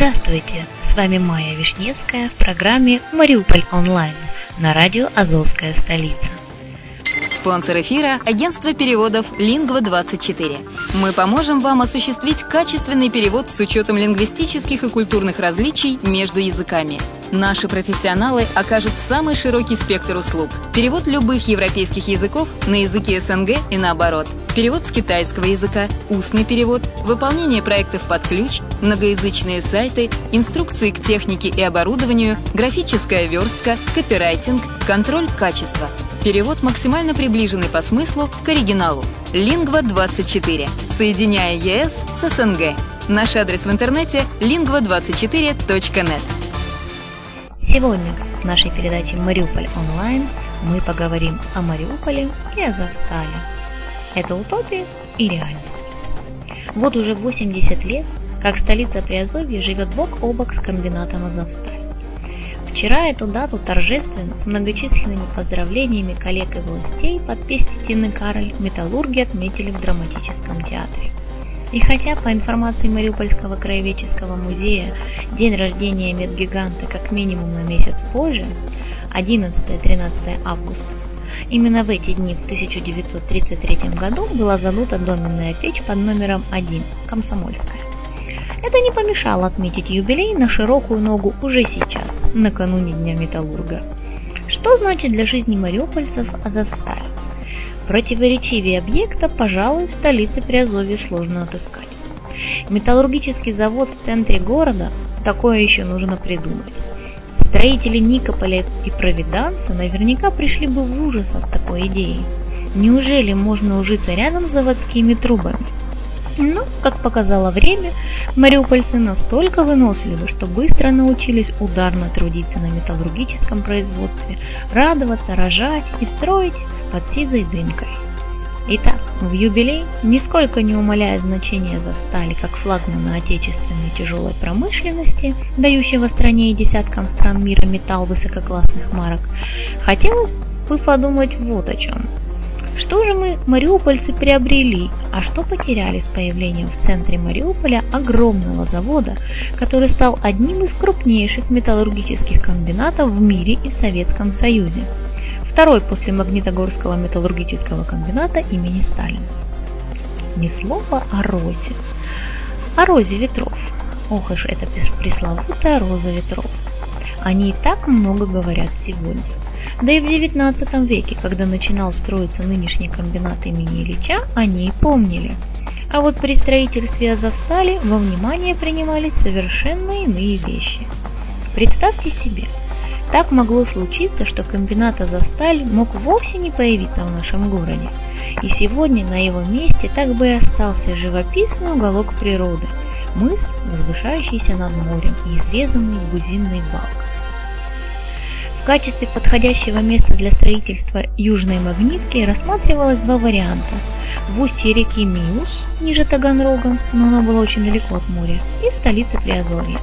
Здравствуйте! С вами Майя Вишневская в программе «Мариуполь онлайн» на радио «Азовская столица». Спонсор эфира – агентство переводов «Лингва-24». Мы поможем вам осуществить качественный перевод с учетом лингвистических и культурных различий между языками. Наши профессионалы окажут самый широкий спектр услуг. Перевод любых европейских языков на языки СНГ и наоборот. Перевод с китайского языка, устный перевод, выполнение проектов под ключ, многоязычные сайты, инструкции к технике и оборудованию, графическая верстка, копирайтинг, контроль качества – Перевод максимально приближенный по смыслу к оригиналу. Лингва24. Соединяя ЕС с СНГ. Наш адрес в интернете lingva24.net. Сегодня в нашей передаче «Мариуполь онлайн» мы поговорим о Мариуполе и Азовстале. Это утопия и реальность. Вот уже 80 лет, как столица Приазовья живет бок о бок с комбинатом Азовсталь. Вчера эту дату торжественно, с многочисленными поздравлениями коллег и властей под песни Тины Кароль металлурги отметили в драматическом театре. И хотя по информации Мариупольского краеведческого музея день рождения медгиганта как минимум на месяц позже, 11-13 августа, именно в эти дни в 1933 году была задута доменная печь под номером 1 «Комсомольская». Это не помешало отметить юбилей на широкую ногу уже сейчас, накануне Дня Металлурга. Что значит для жизни мариупольцев Азовсталь? Противоречивее объекта, пожалуй, в столице Приазовья сложно отыскать. Металлургический завод в центре города – такое еще нужно придумать. Строители Никополя и Провиданса наверняка пришли бы в ужас от такой идеи. Неужели можно ужиться рядом с заводскими трубами? Но, как показало время, мариупольцы настолько выносливы, что быстро научились ударно трудиться на металлургическом производстве, радоваться, рожать и строить под сизой дымкой. Итак, в юбилей, нисколько не умаляя значение за стали как флагмана отечественной тяжелой промышленности, дающего стране и десяткам стран мира металл высококлассных марок, хотелось бы подумать вот о чем – что же мы, мариупольцы, приобрели, а что потеряли с появлением в центре Мариуполя огромного завода, который стал одним из крупнейших металлургических комбинатов в мире и Советском Союзе? Второй после Магнитогорского металлургического комбината имени Сталина. Ни слова о розе. О розе ветров. Ох уж эта пресловутая роза ветров. Они и так много говорят сегодня. Да и в XIX веке, когда начинал строиться нынешний комбинат имени Ильича, они и помнили. А вот при строительстве Азовстали во внимание принимались совершенно иные вещи. Представьте себе, так могло случиться, что комбинат Азовсталь мог вовсе не появиться в нашем городе. И сегодня на его месте так бы и остался живописный уголок природы – мыс, возвышающийся над морем и изрезанный бузинной балкой. В качестве подходящего места для строительства южной магнитки рассматривалось два варианта. В устье реки Миус, ниже Таганрога, но она была очень далеко от моря, и в столице Приазовья.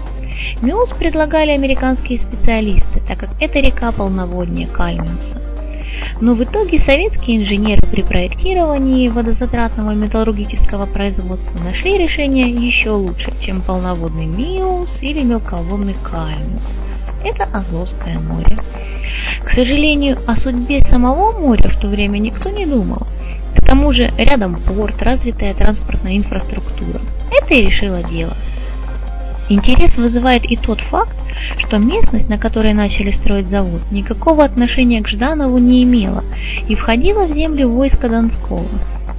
Миус предлагали американские специалисты, так как это река полноводнее Кальмиуса. Но в итоге советские инженеры при проектировании водозатратного металлургического производства нашли решение еще лучше, чем полноводный Миус или мелководный Кальмиус это Азовское море. К сожалению, о судьбе самого моря в то время никто не думал. К тому же рядом порт, развитая транспортная инфраструктура. Это и решило дело. Интерес вызывает и тот факт, что местность, на которой начали строить завод, никакого отношения к Жданову не имела и входила в землю войска Донского.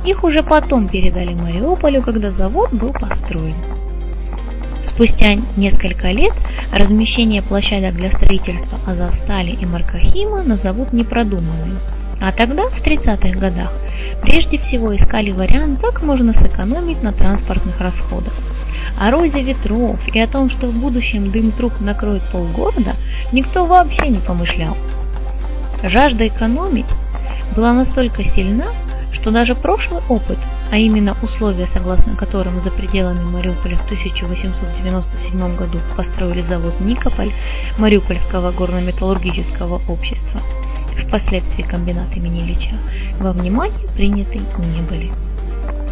Их уже потом передали Мариуполю, когда завод был построен. Спустя несколько лет размещение площадок для строительства Азовстали и Маркахима назовут непродуманным. А тогда, в 30-х годах, прежде всего искали вариант, как можно сэкономить на транспортных расходах. О розе ветров и о том, что в будущем дым труб накроет полгорода, никто вообще не помышлял. Жажда экономить была настолько сильна, что даже прошлый опыт а именно условия, согласно которым за пределами Мариуполя в 1897 году построили завод Никополь Мариупольского горно-металлургического общества, впоследствии комбинат имени Ильича, во внимание приняты не были.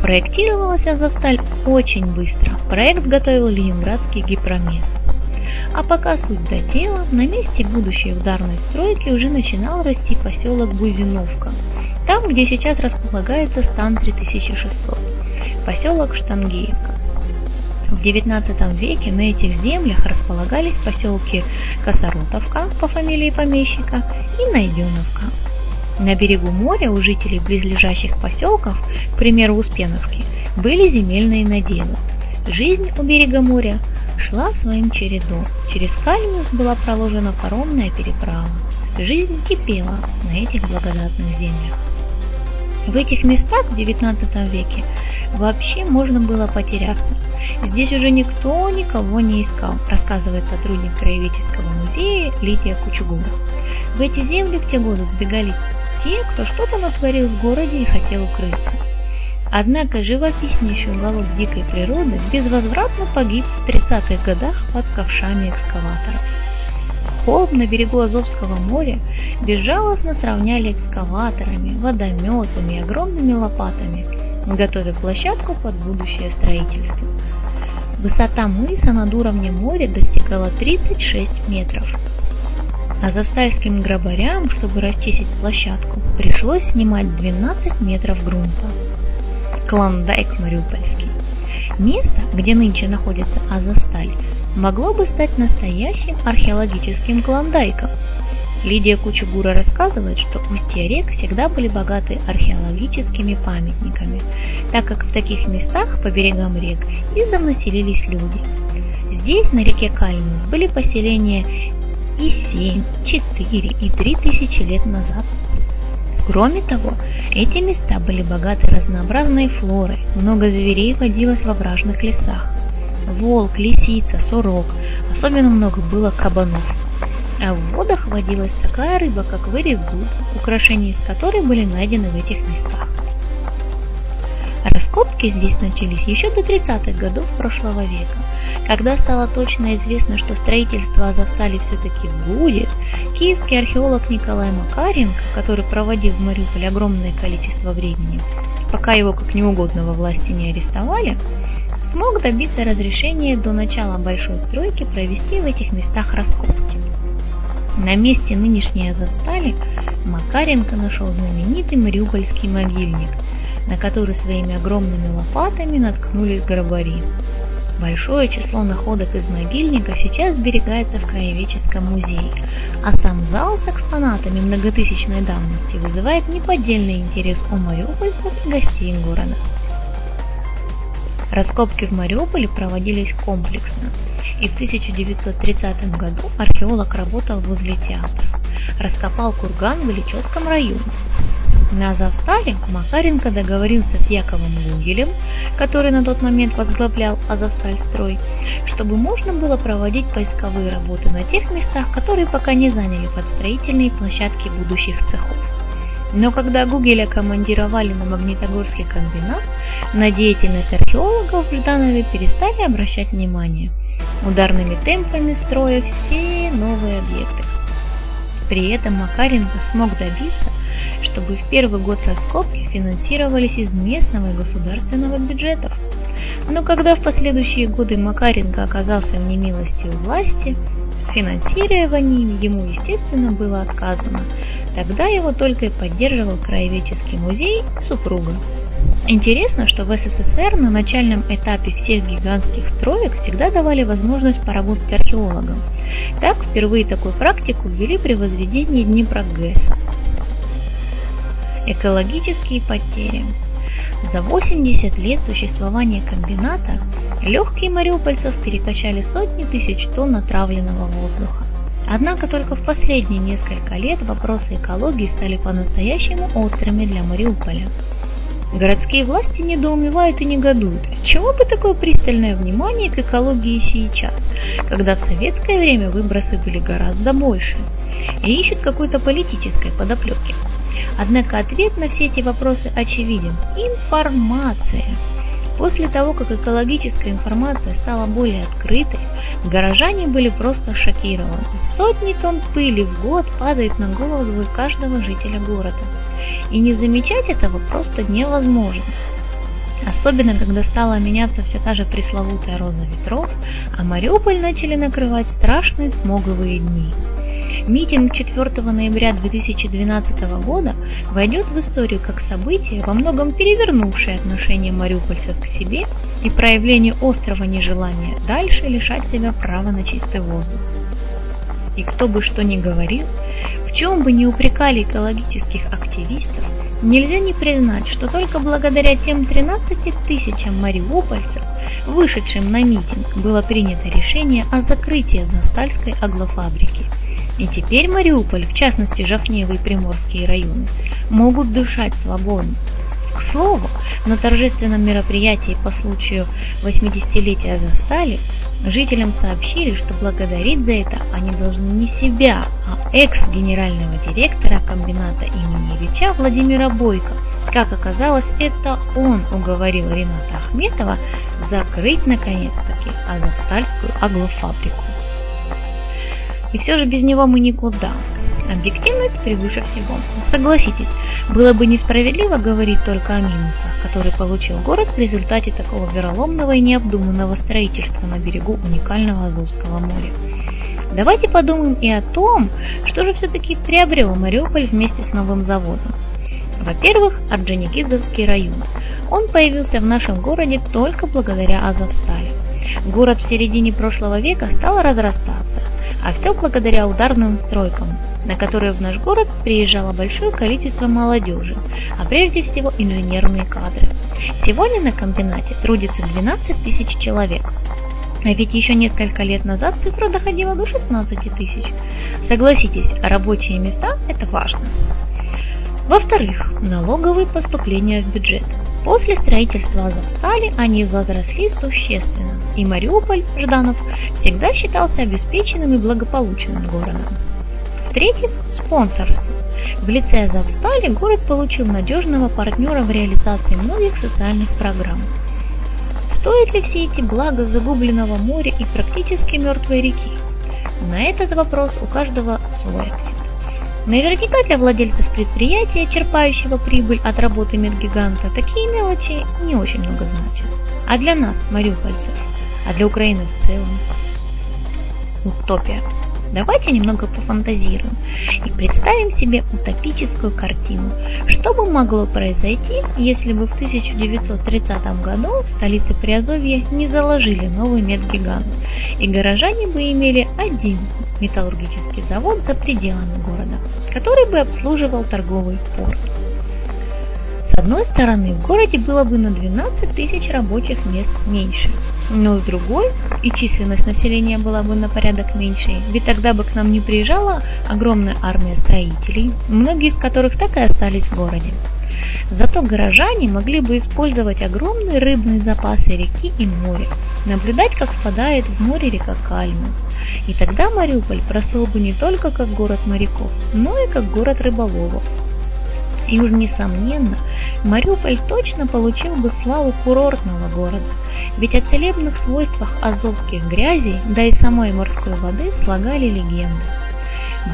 Проектировалась Азовсталь очень быстро. Проект готовил Ленинградский гипромес. А пока суть до дела, на месте будущей ударной стройки уже начинал расти поселок Буйвиновка, там, где сейчас располагается стан 3600, поселок Штангеевка. В XIX веке на этих землях располагались поселки Косоротовка по фамилии помещика и Найденовка. На берегу моря у жителей близлежащих поселков, к примеру Успеновки, были земельные наделы. Жизнь у берега моря шла своим чередом. Через Кальмиус была проложена паромная переправа. Жизнь кипела на этих благодатных землях. В этих местах в XIX веке вообще можно было потеряться. Здесь уже никто никого не искал, рассказывает сотрудник Краеведческого музея Лидия Кучугура. В эти земли в те годы сбегали те, кто что-то натворил в городе и хотел укрыться. Однако живописнейший уголок дикой природы безвозвратно погиб в 30-х годах под ковшами экскаваторов. Холм на берегу Азовского моря безжалостно сравняли экскаваторами, водометами и огромными лопатами, готовя площадку под будущее строительство. Высота мыса над уровнем моря достигала 36 метров. Азовстальским грабарям, чтобы расчистить площадку, пришлось снимать 12 метров грунта. Клондайк Мариупольский. Место, где нынче находится Азовсталь, могло бы стать настоящим археологическим клондайком. Лидия Кучугура рассказывает, что устья рек всегда были богаты археологическими памятниками, так как в таких местах по берегам рек издавна селились люди. Здесь, на реке Кальмус, были поселения и 7, 4 и 3 тысячи лет назад. Кроме того, эти места были богаты разнообразной флорой, много зверей водилось во вражных лесах. Волк, лисица, сурок, особенно много было кабанов. А в водах водилась такая рыба, как вырезу, украшения из которой были найдены в этих местах. Раскопки здесь начались еще до 30-х годов прошлого века. Когда стало точно известно, что строительство Азовстали все-таки будет, киевский археолог Николай Макаренко, который проводил в Мариуполе огромное количество времени, пока его как неугодного власти не арестовали, смог добиться разрешения до начала большой стройки провести в этих местах раскопки. На месте нынешней Азовстали Макаренко нашел знаменитый Мариупольский могильник, на который своими огромными лопатами наткнулись гробари. Большое число находок из могильника сейчас сберегается в Краеведческом музее, а сам зал с экспонатами многотысячной давности вызывает неподдельный интерес у мариупольцев и гостей города. Раскопки в Мариуполе проводились комплексно, и в 1930 году археолог работал возле театра. Раскопал курган в Ильичевском районе, на Азовстале Макаренко договорился с Яковом Гугелем, который на тот момент возглавлял Азовстальстрой, чтобы можно было проводить поисковые работы на тех местах, которые пока не заняли под строительные площадки будущих цехов. Но когда Гугеля командировали на Магнитогорский комбинат, на деятельность археологов в Жданове перестали обращать внимание, ударными темпами строя все новые объекты. При этом Макаренко смог добиться, чтобы в первый год раскопки финансировались из местного и государственного бюджетов. Но когда в последующие годы Макаренко оказался в немилости у власти, финансированием ему, естественно, было отказано. Тогда его только и поддерживал Краеведческий музей супруга. Интересно, что в СССР на начальном этапе всех гигантских строек всегда давали возможность поработать археологам. Так, впервые такую практику ввели при возведении Днепра ГЭСа. Экологические потери. За 80 лет существования комбината легкие мариупольцев перекачали сотни тысяч тонн отравленного воздуха. Однако только в последние несколько лет вопросы экологии стали по-настоящему острыми для Мариуполя. Городские власти недоумевают и негодуют. С чего бы такое пристальное внимание к экологии сейчас, когда в советское время выбросы были гораздо больше? И ищут какой-то политической подоплеки. Однако ответ на все эти вопросы очевиден. Информация. После того, как экологическая информация стала более открытой, горожане были просто шокированы. Сотни тонн пыли в год падает на голову каждого жителя города. И не замечать этого просто невозможно. Особенно, когда стала меняться вся та же пресловутая роза ветров, а Мариуполь начали накрывать страшные смоговые дни. Митинг 4 ноября 2012 года войдет в историю как событие, во многом перевернувшее отношение мариупольцев к себе и проявление острого нежелания дальше лишать себя права на чистый воздух. И кто бы что ни говорил, в чем бы ни упрекали экологических активистов, нельзя не признать, что только благодаря тем 13 тысячам мариупольцев, вышедшим на митинг, было принято решение о закрытии Застальской аглофабрики – и теперь Мариуполь, в частности Жахнево и Приморские районы, могут дышать свободно. К слову, на торжественном мероприятии по случаю 80-летия Застали жителям сообщили, что благодарить за это они должны не себя, а экс-генерального директора комбината имени Ильича Владимира Бойко. Как оказалось, это он уговорил Рената Ахметова закрыть наконец-таки Азовстальскую аглофабрику. И все же без него мы никуда. Объективность превыше всего. Согласитесь, было бы несправедливо говорить только о минусах, которые получил город в результате такого вероломного и необдуманного строительства на берегу уникального Азовского моря. Давайте подумаем и о том, что же все-таки приобрел Мариуполь вместе с новым заводом. Во-первых, Орджоникидзевский район. Он появился в нашем городе только благодаря Азовстали. Город в середине прошлого века стал разрастаться – а все благодаря ударным стройкам, на которые в наш город приезжало большое количество молодежи, а прежде всего инженерные кадры. Сегодня на комбинате трудится 12 тысяч человек, а ведь еще несколько лет назад цифра доходила до 16 тысяч. Согласитесь, рабочие места – это важно. Во-вторых, налоговые поступления в бюджет. После строительства Азовстали они возросли существенно, и Мариуполь, Жданов, всегда считался обеспеченным и благополучным городом. В-третьих, спонсорство. В лице Азовстали город получил надежного партнера в реализации многих социальных программ. Стоит ли все эти блага загубленного моря и практически мертвой реки? На этот вопрос у каждого свой ответ. Наверняка для владельцев предприятия, черпающего прибыль от работы медгиганта, такие мелочи не очень много значат. А для нас, мариупольцев, а для Украины в целом, утопия. Давайте немного пофантазируем и представим себе утопическую картину. Что бы могло произойти, если бы в 1930 году в столице Приазовья не заложили новый медгигант, и горожане бы имели один металлургический завод за пределами города, который бы обслуживал торговый порт. С одной стороны, в городе было бы на 12 тысяч рабочих мест меньше, но с другой и численность населения была бы на порядок меньше, ведь тогда бы к нам не приезжала огромная армия строителей, многие из которых так и остались в городе. Зато горожане могли бы использовать огромные рыбные запасы реки и моря, наблюдать, как впадает в море река Кальма, и тогда Мариуполь простыл бы не только как город моряков, но и как город рыболовов. И уж несомненно, Мариуполь точно получил бы славу курортного города, ведь о целебных свойствах азовских грязей, да и самой морской воды слагали легенды.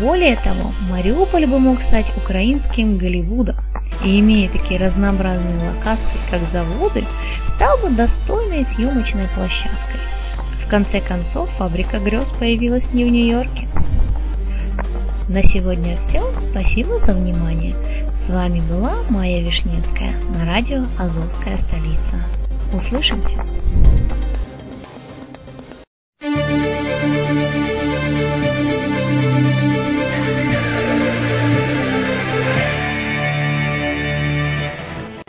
Более того, Мариуполь бы мог стать украинским Голливудом, и имея такие разнообразные локации, как заводы, стал бы достойной съемочной площадкой конце концов, фабрика грез появилась не в Нью-Йорке. На сегодня все. Спасибо за внимание. С вами была Майя Вишневская на радио «Азовская столица». Услышимся!